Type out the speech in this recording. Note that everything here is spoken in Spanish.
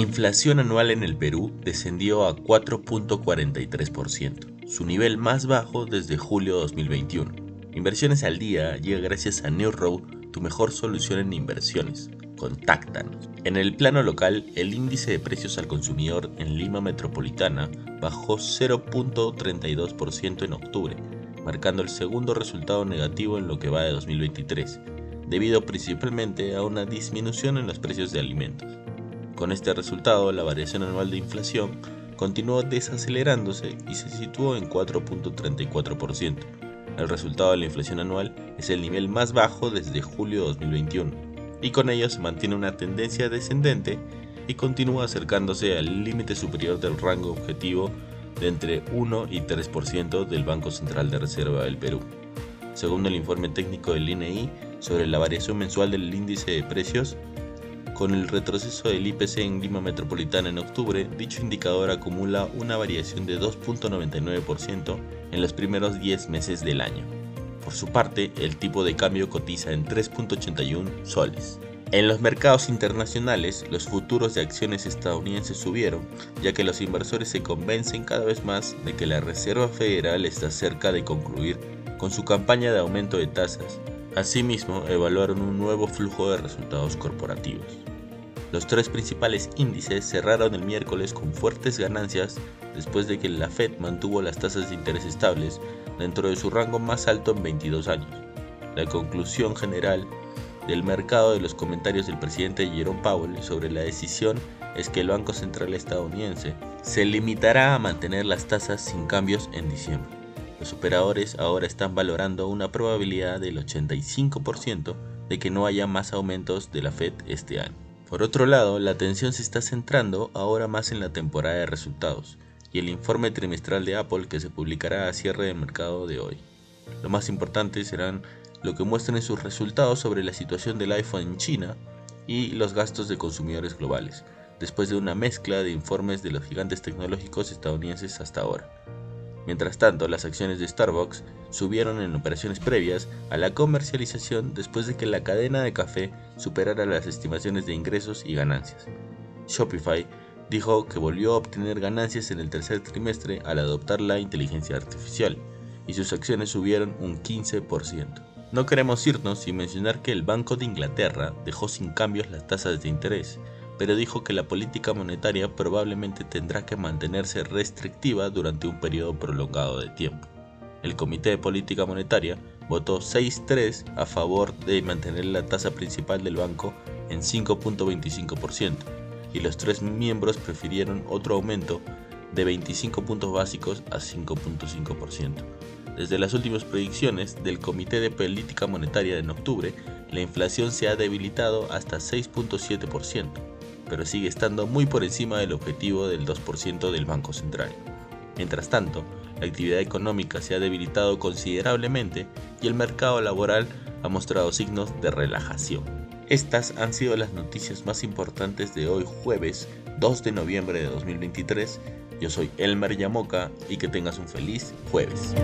Inflación anual en el Perú descendió a 4.43%, su nivel más bajo desde julio 2021. Inversiones al día llega gracias a New Road, tu mejor solución en inversiones. Contáctanos. En el plano local, el índice de precios al consumidor en Lima Metropolitana bajó 0.32% en octubre, marcando el segundo resultado negativo en lo que va de 2023, debido principalmente a una disminución en los precios de alimentos. Con este resultado, la variación anual de inflación continuó desacelerándose y se situó en 4.34%. El resultado de la inflación anual es el nivel más bajo desde julio de 2021 y con ello se mantiene una tendencia descendente y continúa acercándose al límite superior del rango objetivo de entre 1 y 3% del Banco Central de Reserva del Perú. Según el informe técnico del INEI sobre la variación mensual del índice de precios, con el retroceso del IPC en Lima Metropolitana en octubre, dicho indicador acumula una variación de 2.99% en los primeros 10 meses del año. Por su parte, el tipo de cambio cotiza en 3.81 soles. En los mercados internacionales, los futuros de acciones estadounidenses subieron, ya que los inversores se convencen cada vez más de que la Reserva Federal está cerca de concluir con su campaña de aumento de tasas. Asimismo, evaluaron un nuevo flujo de resultados corporativos. Los tres principales índices cerraron el miércoles con fuertes ganancias después de que la Fed mantuvo las tasas de interés estables dentro de su rango más alto en 22 años. La conclusión general del mercado de los comentarios del presidente Jerome Powell sobre la decisión es que el Banco Central estadounidense se limitará a mantener las tasas sin cambios en diciembre. Los operadores ahora están valorando una probabilidad del 85% de que no haya más aumentos de la Fed este año. Por otro lado, la atención se está centrando ahora más en la temporada de resultados y el informe trimestral de Apple que se publicará a cierre de mercado de hoy. Lo más importante serán lo que muestren sus resultados sobre la situación del iPhone en China y los gastos de consumidores globales, después de una mezcla de informes de los gigantes tecnológicos estadounidenses hasta ahora. Mientras tanto, las acciones de Starbucks subieron en operaciones previas a la comercialización después de que la cadena de café superara las estimaciones de ingresos y ganancias. Shopify dijo que volvió a obtener ganancias en el tercer trimestre al adoptar la inteligencia artificial, y sus acciones subieron un 15%. No queremos irnos sin mencionar que el Banco de Inglaterra dejó sin cambios las tasas de interés, pero dijo que la política monetaria probablemente tendrá que mantenerse restrictiva durante un periodo prolongado de tiempo. El Comité de Política Monetaria votó 6-3 a favor de mantener la tasa principal del banco en 5.25%, y los tres miembros prefirieron otro aumento de 25 puntos básicos a 5.5%. Desde las últimas predicciones del Comité de Política Monetaria en octubre, la inflación se ha debilitado hasta 6.7%, pero sigue estando muy por encima del objetivo del 2% del Banco Central. Mientras tanto, la actividad económica se ha debilitado considerablemente y el mercado laboral ha mostrado signos de relajación. Estas han sido las noticias más importantes de hoy jueves 2 de noviembre de 2023. Yo soy Elmer Yamoca y que tengas un feliz jueves.